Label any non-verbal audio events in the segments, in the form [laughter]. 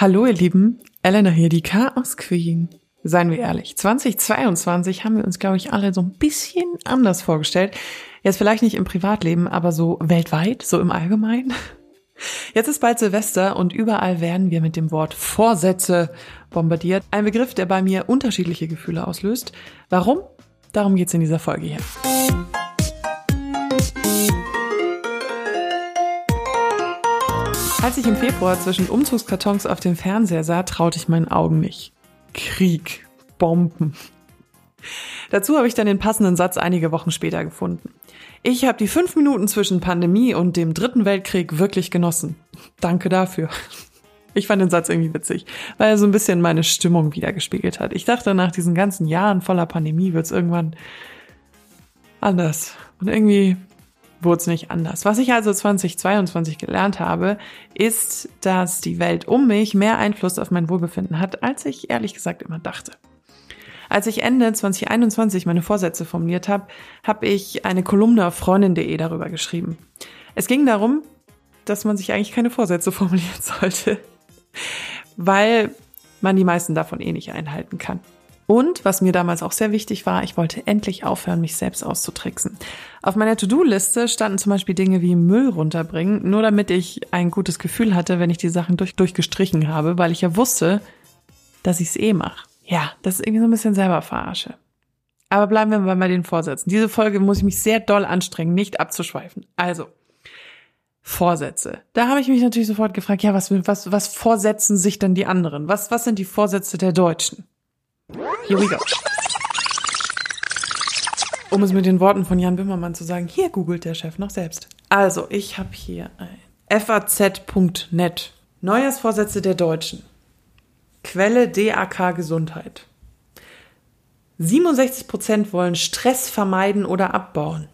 Hallo ihr Lieben, Elena hier, die Chaos Queen. Seien wir ehrlich, 2022 haben wir uns, glaube ich, alle so ein bisschen anders vorgestellt. Jetzt vielleicht nicht im Privatleben, aber so weltweit, so im Allgemeinen. Jetzt ist bald Silvester und überall werden wir mit dem Wort Vorsätze bombardiert. Ein Begriff, der bei mir unterschiedliche Gefühle auslöst. Warum? Darum geht's in dieser Folge hier. Als ich im Februar zwischen Umzugskartons auf dem Fernseher sah, traute ich meinen Augen nicht. Krieg, Bomben. Dazu habe ich dann den passenden Satz einige Wochen später gefunden. Ich habe die fünf Minuten zwischen Pandemie und dem Dritten Weltkrieg wirklich genossen. Danke dafür. Ich fand den Satz irgendwie witzig, weil er so ein bisschen meine Stimmung wiedergespiegelt hat. Ich dachte, nach diesen ganzen Jahren voller Pandemie wird es irgendwann anders. Und irgendwie wurde es nicht anders. Was ich also 2022 gelernt habe, ist, dass die Welt um mich mehr Einfluss auf mein Wohlbefinden hat, als ich ehrlich gesagt immer dachte. Als ich Ende 2021 meine Vorsätze formuliert habe, habe ich eine Kolumne auf freundin.de darüber geschrieben. Es ging darum, dass man sich eigentlich keine Vorsätze [laughs] formulieren sollte, weil man die meisten davon eh nicht einhalten kann. Und was mir damals auch sehr wichtig war, ich wollte endlich aufhören, mich selbst auszutricksen. Auf meiner To-Do-Liste standen zum Beispiel Dinge wie Müll runterbringen, nur damit ich ein gutes Gefühl hatte, wenn ich die Sachen durch, durchgestrichen habe, weil ich ja wusste, dass ich es eh mache. Ja, das ist irgendwie so ein bisschen selber verarsche. Aber bleiben wir mal bei den Vorsätzen. Diese Folge muss ich mich sehr doll anstrengen, nicht abzuschweifen. Also, Vorsätze. Da habe ich mich natürlich sofort gefragt, ja, was, was, was vorsetzen sich denn die anderen? Was, was sind die Vorsätze der Deutschen? Here we go. Um es mit den Worten von Jan Bimmermann zu sagen, hier googelt der Chef noch selbst. Also, ich habe hier ein faz.net. Neujahrsvorsätze der Deutschen. Quelle DAK Gesundheit. 67% wollen Stress vermeiden oder abbauen.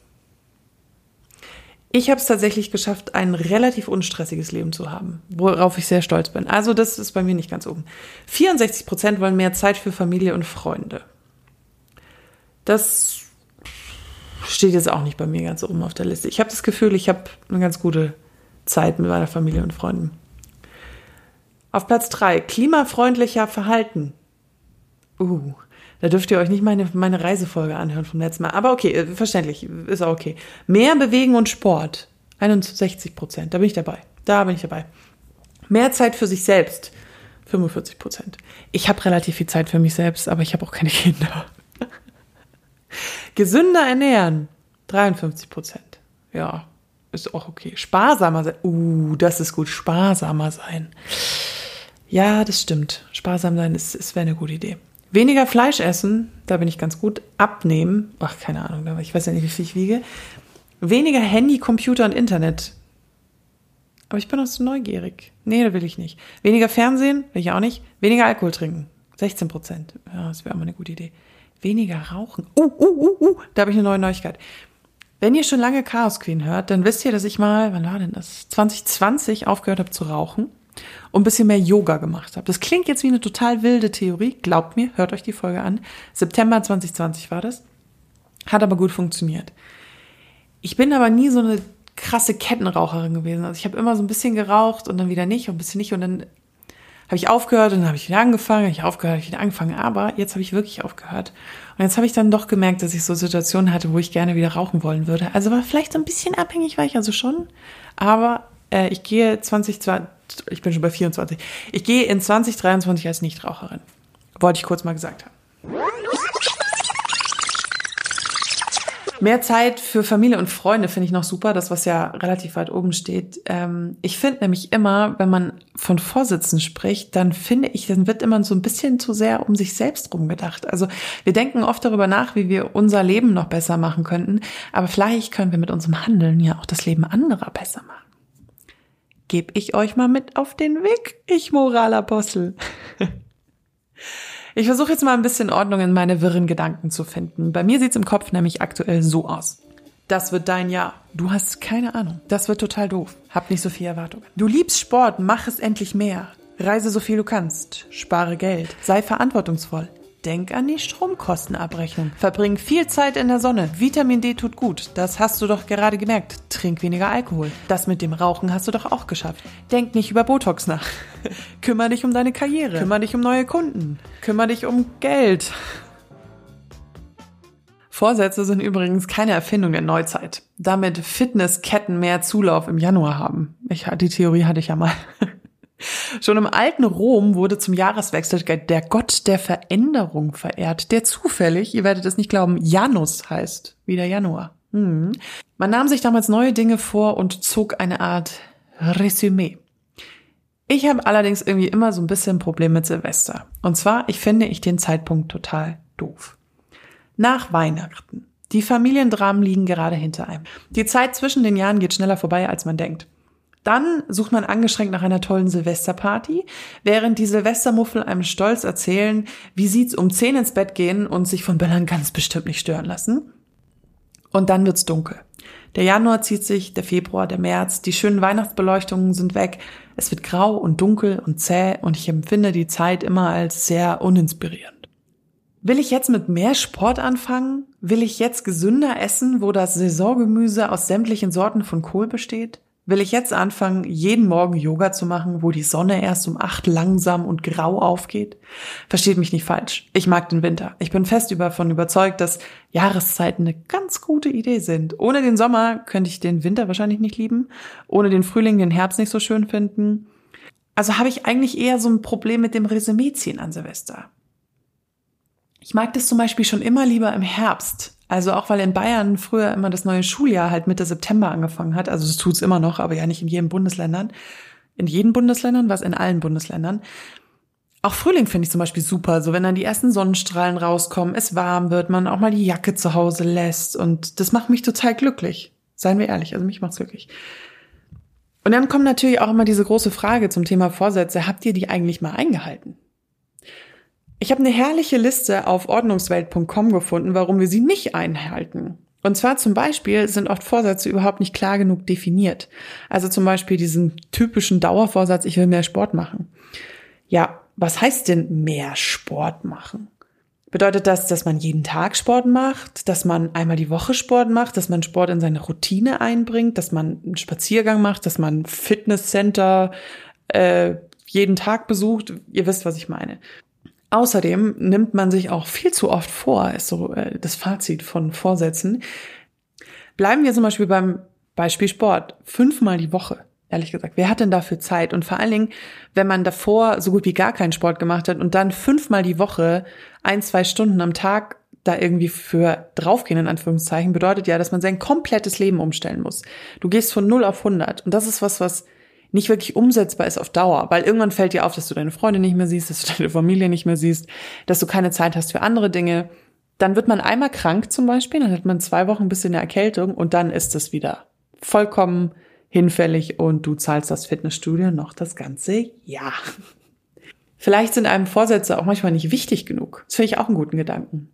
Ich habe es tatsächlich geschafft, ein relativ unstressiges Leben zu haben, worauf ich sehr stolz bin. Also das ist bei mir nicht ganz oben. 64 Prozent wollen mehr Zeit für Familie und Freunde. Das steht jetzt auch nicht bei mir ganz oben auf der Liste. Ich habe das Gefühl, ich habe eine ganz gute Zeit mit meiner Familie und Freunden. Auf Platz drei klimafreundlicher Verhalten. Uh, da dürft ihr euch nicht meine, meine Reisefolge anhören vom letzten Mal. Aber okay, äh, verständlich, ist auch okay. Mehr Bewegen und Sport. 61 Prozent, da bin ich dabei. Da bin ich dabei. Mehr Zeit für sich selbst. 45 Prozent. Ich habe relativ viel Zeit für mich selbst, aber ich habe auch keine [laughs] Kinder. Gesünder ernähren. 53 Prozent. Ja, ist auch okay. Sparsamer sein. Uh, das ist gut. Sparsamer sein. Ja, das stimmt. Sparsam sein ist, ist wäre eine gute Idee. Weniger Fleisch essen, da bin ich ganz gut. Abnehmen, ach, keine Ahnung, ich weiß ja nicht, wie viel ich wiege. Weniger Handy, Computer und Internet. Aber ich bin auch so neugierig. Nee, da will ich nicht. Weniger Fernsehen, will ich auch nicht. Weniger Alkohol trinken. 16 Prozent. Ja, das wäre mal eine gute Idee. Weniger rauchen. Uh, uh, uh, uh. Da habe ich eine neue Neuigkeit. Wenn ihr schon lange Chaos Queen hört, dann wisst ihr, dass ich mal, wann war denn das? 2020 aufgehört habe zu rauchen und ein bisschen mehr Yoga gemacht habe. Das klingt jetzt wie eine total wilde Theorie. Glaubt mir, hört euch die Folge an. September 2020 war das. Hat aber gut funktioniert. Ich bin aber nie so eine krasse Kettenraucherin gewesen. Also ich habe immer so ein bisschen geraucht und dann wieder nicht und ein bisschen nicht und dann habe ich aufgehört und dann habe ich wieder angefangen, habe ich aufgehört, habe ich wieder angefangen, aber jetzt habe ich wirklich aufgehört. Und jetzt habe ich dann doch gemerkt, dass ich so Situationen hatte, wo ich gerne wieder rauchen wollen würde. Also war vielleicht so ein bisschen abhängig, war ich also schon, aber äh, ich gehe 2020, ich bin schon bei 24. Ich gehe in 2023 als Nichtraucherin. Wollte ich kurz mal gesagt haben. Mehr Zeit für Familie und Freunde finde ich noch super, das was ja relativ weit oben steht. Ähm, ich finde nämlich immer, wenn man von Vorsitzen spricht, dann finde ich, dann wird immer so ein bisschen zu sehr um sich selbst rumgedacht. Also wir denken oft darüber nach, wie wir unser Leben noch besser machen könnten, aber vielleicht können wir mit unserem Handeln ja auch das Leben anderer besser machen gebe ich euch mal mit auf den Weg, ich Moralapostel. Ich versuche jetzt mal ein bisschen Ordnung in meine wirren Gedanken zu finden. Bei mir sieht's im Kopf nämlich aktuell so aus. Das wird dein Jahr. Du hast keine Ahnung. Das wird total doof. Hab nicht so viel Erwartungen. Du liebst Sport, mach es endlich mehr. Reise so viel du kannst. Spare Geld. Sei verantwortungsvoll. Denk an die Stromkostenabrechnung. Verbring viel Zeit in der Sonne. Vitamin D tut gut. Das hast du doch gerade gemerkt. Trink weniger Alkohol. Das mit dem Rauchen hast du doch auch geschafft. Denk nicht über Botox nach. [laughs] Kümmer dich um deine Karriere. Kümmer dich um neue Kunden. Kümmer dich um Geld. Vorsätze sind übrigens keine Erfindung der Neuzeit. Damit Fitnessketten mehr Zulauf im Januar haben. Ich, die Theorie hatte ich ja mal. [laughs] Schon im alten Rom wurde zum Jahreswechsel der Gott der Veränderung verehrt, der zufällig, ihr werdet es nicht glauben, Janus heißt, wie der Januar. Hm. Man nahm sich damals neue Dinge vor und zog eine Art Resümee. Ich habe allerdings irgendwie immer so ein bisschen Problem mit Silvester. Und zwar, ich finde ich den Zeitpunkt total doof. Nach Weihnachten. Die Familiendramen liegen gerade hinter einem. Die Zeit zwischen den Jahren geht schneller vorbei, als man denkt. Dann sucht man angestrengt nach einer tollen Silvesterparty, während die Silvestermuffel einem stolz erzählen, wie sie's um zehn ins Bett gehen und sich von Böllern ganz bestimmt nicht stören lassen. Und dann wird's dunkel. Der Januar zieht sich, der Februar, der März, die schönen Weihnachtsbeleuchtungen sind weg, es wird grau und dunkel und zäh und ich empfinde die Zeit immer als sehr uninspirierend. Will ich jetzt mit mehr Sport anfangen? Will ich jetzt gesünder essen, wo das Saisongemüse aus sämtlichen Sorten von Kohl besteht? Will ich jetzt anfangen, jeden Morgen Yoga zu machen, wo die Sonne erst um acht langsam und grau aufgeht? Versteht mich nicht falsch. Ich mag den Winter. Ich bin fest davon überzeugt, dass Jahreszeiten eine ganz gute Idee sind. Ohne den Sommer könnte ich den Winter wahrscheinlich nicht lieben. Ohne den Frühling den Herbst nicht so schön finden. Also habe ich eigentlich eher so ein Problem mit dem Resümee ziehen an Silvester. Ich mag das zum Beispiel schon immer lieber im Herbst, also auch weil in Bayern früher immer das neue Schuljahr halt Mitte September angefangen hat. Also das tut's immer noch, aber ja nicht in jedem Bundesländern. In jedem Bundesländern, was in allen Bundesländern. Auch Frühling finde ich zum Beispiel super, so wenn dann die ersten Sonnenstrahlen rauskommen, es warm wird, man auch mal die Jacke zu Hause lässt und das macht mich total glücklich. Seien wir ehrlich, also mich macht's glücklich. Und dann kommt natürlich auch immer diese große Frage zum Thema Vorsätze. Habt ihr die eigentlich mal eingehalten? Ich habe eine herrliche Liste auf ordnungswelt.com gefunden, warum wir sie nicht einhalten. Und zwar zum Beispiel sind oft Vorsätze überhaupt nicht klar genug definiert. Also zum Beispiel diesen typischen Dauervorsatz, ich will mehr Sport machen. Ja, was heißt denn mehr Sport machen? Bedeutet das, dass man jeden Tag Sport macht, dass man einmal die Woche Sport macht, dass man Sport in seine Routine einbringt, dass man einen Spaziergang macht, dass man Fitnesscenter äh, jeden Tag besucht? Ihr wisst, was ich meine. Außerdem nimmt man sich auch viel zu oft vor, ist so äh, das Fazit von Vorsätzen. Bleiben wir zum Beispiel beim Beispiel Sport. Fünfmal die Woche, ehrlich gesagt. Wer hat denn dafür Zeit? Und vor allen Dingen, wenn man davor so gut wie gar keinen Sport gemacht hat und dann fünfmal die Woche ein, zwei Stunden am Tag da irgendwie für draufgehen, in Anführungszeichen, bedeutet ja, dass man sein komplettes Leben umstellen muss. Du gehst von 0 auf 100. Und das ist was, was nicht wirklich umsetzbar ist auf Dauer, weil irgendwann fällt dir auf, dass du deine Freunde nicht mehr siehst, dass du deine Familie nicht mehr siehst, dass du keine Zeit hast für andere Dinge. Dann wird man einmal krank zum Beispiel, dann hat man zwei Wochen ein bisschen eine Erkältung und dann ist es wieder vollkommen hinfällig und du zahlst das Fitnessstudio noch das ganze Jahr. Vielleicht sind einem Vorsätze auch manchmal nicht wichtig genug. Das finde ich auch einen guten Gedanken.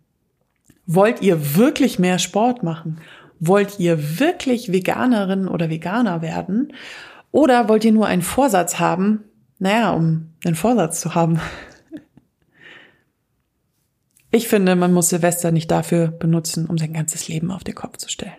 Wollt ihr wirklich mehr Sport machen? Wollt ihr wirklich Veganerin oder Veganer werden? Oder wollt ihr nur einen Vorsatz haben? Naja, um einen Vorsatz zu haben. [laughs] Ich finde, man muss Silvester nicht dafür benutzen, um sein ganzes Leben auf den Kopf zu stellen.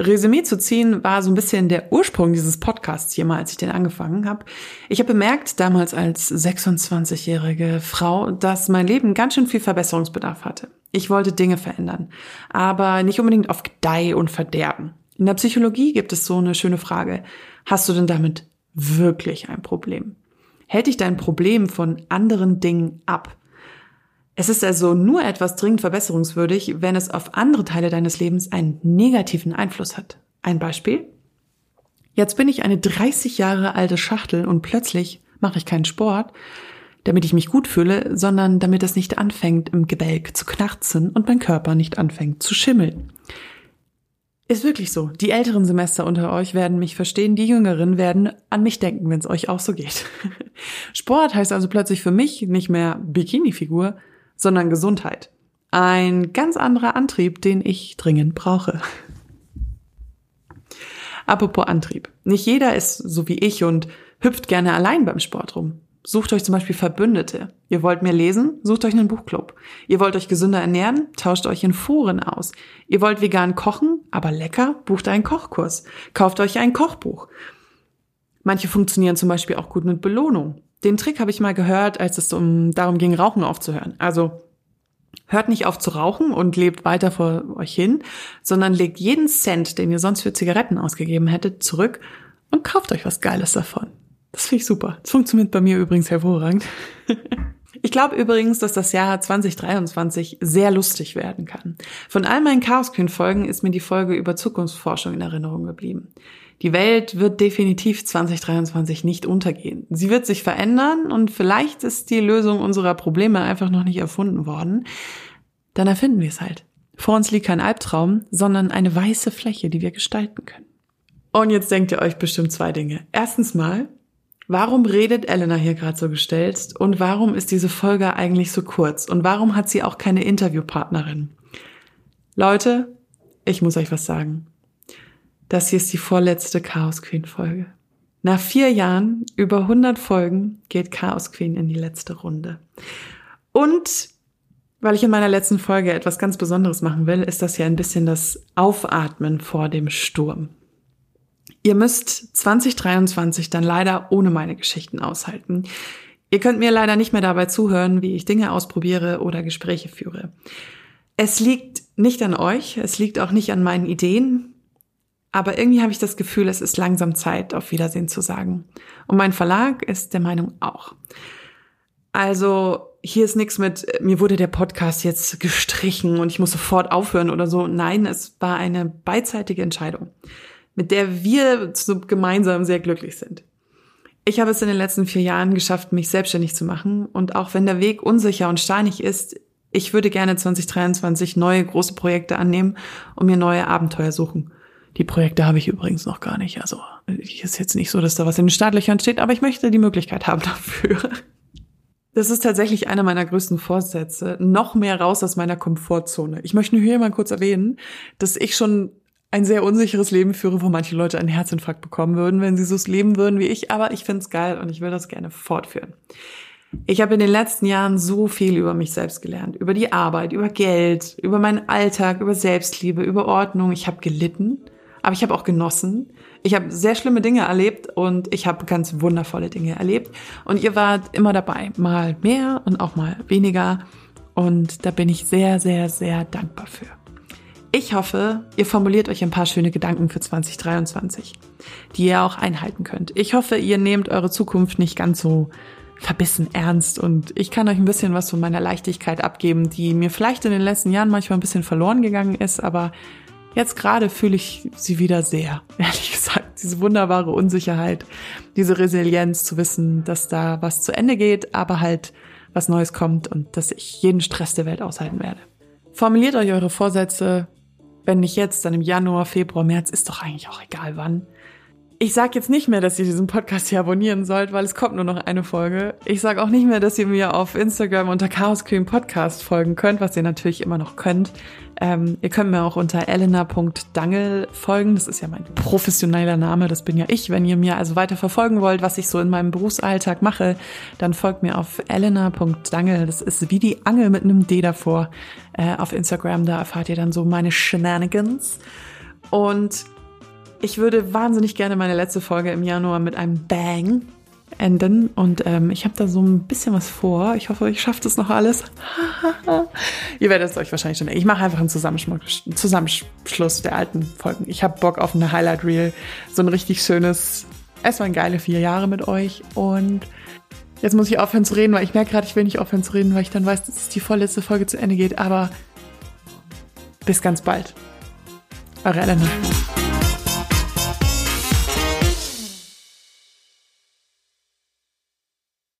Resümee zu ziehen war so ein bisschen der Ursprung dieses Podcasts hier mal, als ich den angefangen habe. Ich habe bemerkt, damals als 26-jährige Frau, dass mein Leben ganz schön viel Verbesserungsbedarf hatte. Ich wollte Dinge verändern, aber nicht unbedingt auf Gedeih und Verderben. In der Psychologie gibt es so eine schöne Frage. Hast du denn damit wirklich ein Problem? Hält dich dein Problem von anderen Dingen ab? Es ist also nur etwas dringend verbesserungswürdig, wenn es auf andere Teile deines Lebens einen negativen Einfluss hat. Ein Beispiel? Jetzt bin ich eine 30 Jahre alte Schachtel und plötzlich mache ich keinen Sport, damit ich mich gut fühle, sondern damit es nicht anfängt im Gebälk zu knarzen und mein Körper nicht anfängt zu schimmeln. Ist wirklich so. Die älteren Semester unter euch werden mich verstehen, die jüngeren werden an mich denken, wenn es euch auch so geht. [laughs] Sport heißt also plötzlich für mich nicht mehr Bikini-Figur, sondern Gesundheit. Ein ganz anderer Antrieb, den ich dringend brauche. Apropos Antrieb. Nicht jeder ist so wie ich und hüpft gerne allein beim Sport rum. Sucht euch zum Beispiel Verbündete. Ihr wollt mehr lesen? Sucht euch einen Buchclub. Ihr wollt euch gesünder ernähren? Tauscht euch in Foren aus. Ihr wollt vegan kochen, aber lecker? Bucht einen Kochkurs. Kauft euch ein Kochbuch. Manche funktionieren zum Beispiel auch gut mit Belohnung. Den Trick habe ich mal gehört, als es um, darum ging, Rauchen aufzuhören. Also hört nicht auf zu rauchen und lebt weiter vor euch hin, sondern legt jeden Cent, den ihr sonst für Zigaretten ausgegeben hättet, zurück und kauft euch was Geiles davon. Das finde ich super. Das funktioniert bei mir übrigens hervorragend. Ich glaube übrigens, dass das Jahr 2023 sehr lustig werden kann. Von all meinen Chaos Queen Folgen ist mir die Folge über Zukunftsforschung in Erinnerung geblieben. Die Welt wird definitiv 2023 nicht untergehen. Sie wird sich verändern und vielleicht ist die Lösung unserer Probleme einfach noch nicht erfunden worden. Dann erfinden wir es halt. Vor uns liegt kein Albtraum, sondern eine weiße Fläche, die wir gestalten können. Und jetzt denkt ihr euch bestimmt zwei Dinge. Erstens mal, warum redet Elena hier gerade so gestellt und warum ist diese Folge eigentlich so kurz und warum hat sie auch keine Interviewpartnerin? Leute, ich muss euch was sagen. Das hier ist die vorletzte Chaos Queen Folge. Nach vier Jahren, über 100 Folgen, geht Chaos Queen in die letzte Runde. Und weil ich in meiner letzten Folge etwas ganz Besonderes machen will, ist das ja ein bisschen das Aufatmen vor dem Sturm. Ihr müsst 2023 dann leider ohne meine Geschichten aushalten. Ihr könnt mir leider nicht mehr dabei zuhören, wie ich Dinge ausprobiere oder Gespräche führe. Es liegt nicht an euch, es liegt auch nicht an meinen Ideen, aber irgendwie habe ich das Gefühl, es ist langsam Zeit, auf Wiedersehen zu sagen. Und mein Verlag ist der Meinung auch. Also hier ist nichts mit, mir wurde der Podcast jetzt gestrichen und ich muss sofort aufhören oder so. Nein, es war eine beidseitige Entscheidung, mit der wir so gemeinsam sehr glücklich sind. Ich habe es in den letzten vier Jahren geschafft, mich selbstständig zu machen. Und auch wenn der Weg unsicher und steinig ist, ich würde gerne 2023 neue große Projekte annehmen und mir neue Abenteuer suchen. Die Projekte habe ich übrigens noch gar nicht. Also ist jetzt nicht so, dass da was in den Startlöchern steht, aber ich möchte die Möglichkeit haben [laughs] dafür. Das ist tatsächlich einer meiner größten Vorsätze. Noch mehr raus aus meiner Komfortzone. Ich möchte nur hier mal kurz erwähnen, dass ich schon ein sehr unsicheres Leben führe, wo manche Leute einen Herzinfarkt bekommen würden, wenn sie so leben würden wie ich. Aber ich finde es geil und ich will das gerne fortführen. Ich habe in den letzten Jahren so viel über mich selbst gelernt. Über die Arbeit, über Geld, über meinen Alltag, über Selbstliebe, über Ordnung. Ich habe gelitten aber ich habe auch genossen. Ich habe sehr schlimme Dinge erlebt und ich habe ganz wundervolle Dinge erlebt. Und ihr wart immer dabei, mal mehr und auch mal weniger. Und da bin ich sehr, sehr, sehr dankbar für. Ich hoffe, ihr formuliert euch ein paar schöne Gedanken für 2023, die ihr auch einhalten könnt. Ich hoffe, ihr nehmt eure Zukunft nicht ganz so verbissen ernst und ich kann euch ein bisschen was von meiner Leichtigkeit abgeben, die mir vielleicht in den letzten Jahren manchmal ein bisschen verloren gegangen ist, aber Jetzt gerade fühle ich sie wieder sehr, [laughs] ehrlich gesagt. Diese wunderbare Unsicherheit, diese Resilienz zu wissen, dass da was zu Ende geht, aber halt was Neues kommt und dass ich jeden Stress der Welt aushalten werde. Formuliert euch eure Vorsätze, wenn nicht jetzt, dann im Januar, Februar, März, ist doch eigentlich auch egal wann. Ich sage jetzt nicht mehr, dass ihr diesen Podcast hier abonnieren sollt, weil es kommt nur noch eine Folge. Ich sage auch nicht mehr, dass ihr mir auf Instagram unter Chaos Cream Podcast folgen könnt, was ihr natürlich immer noch könnt. Ähm, ihr könnt mir auch unter elena.dangel folgen. Das ist ja mein professioneller Name, das bin ja ich. Wenn ihr mir also weiter verfolgen wollt, was ich so in meinem Berufsalltag mache, dann folgt mir auf elena.dangel. Das ist wie die Angel mit einem D davor äh, auf Instagram. Da erfahrt ihr dann so meine Shenanigans. Und ich würde wahnsinnig gerne meine letzte Folge im Januar mit einem Bang enden. Und ähm, ich habe da so ein bisschen was vor. Ich hoffe, ich schaffe das noch alles. [laughs] Ihr werdet es euch wahrscheinlich schon. Ich mache einfach einen Zusammenschluss der alten Folgen. Ich habe Bock auf eine Highlight Reel. So ein richtig schönes. Es waren geile vier Jahre mit euch. Und jetzt muss ich aufhören zu reden, weil ich merke gerade, ich will nicht aufhören zu reden, weil ich dann weiß, dass die vorletzte Folge zu Ende geht. Aber bis ganz bald. Eure Elena.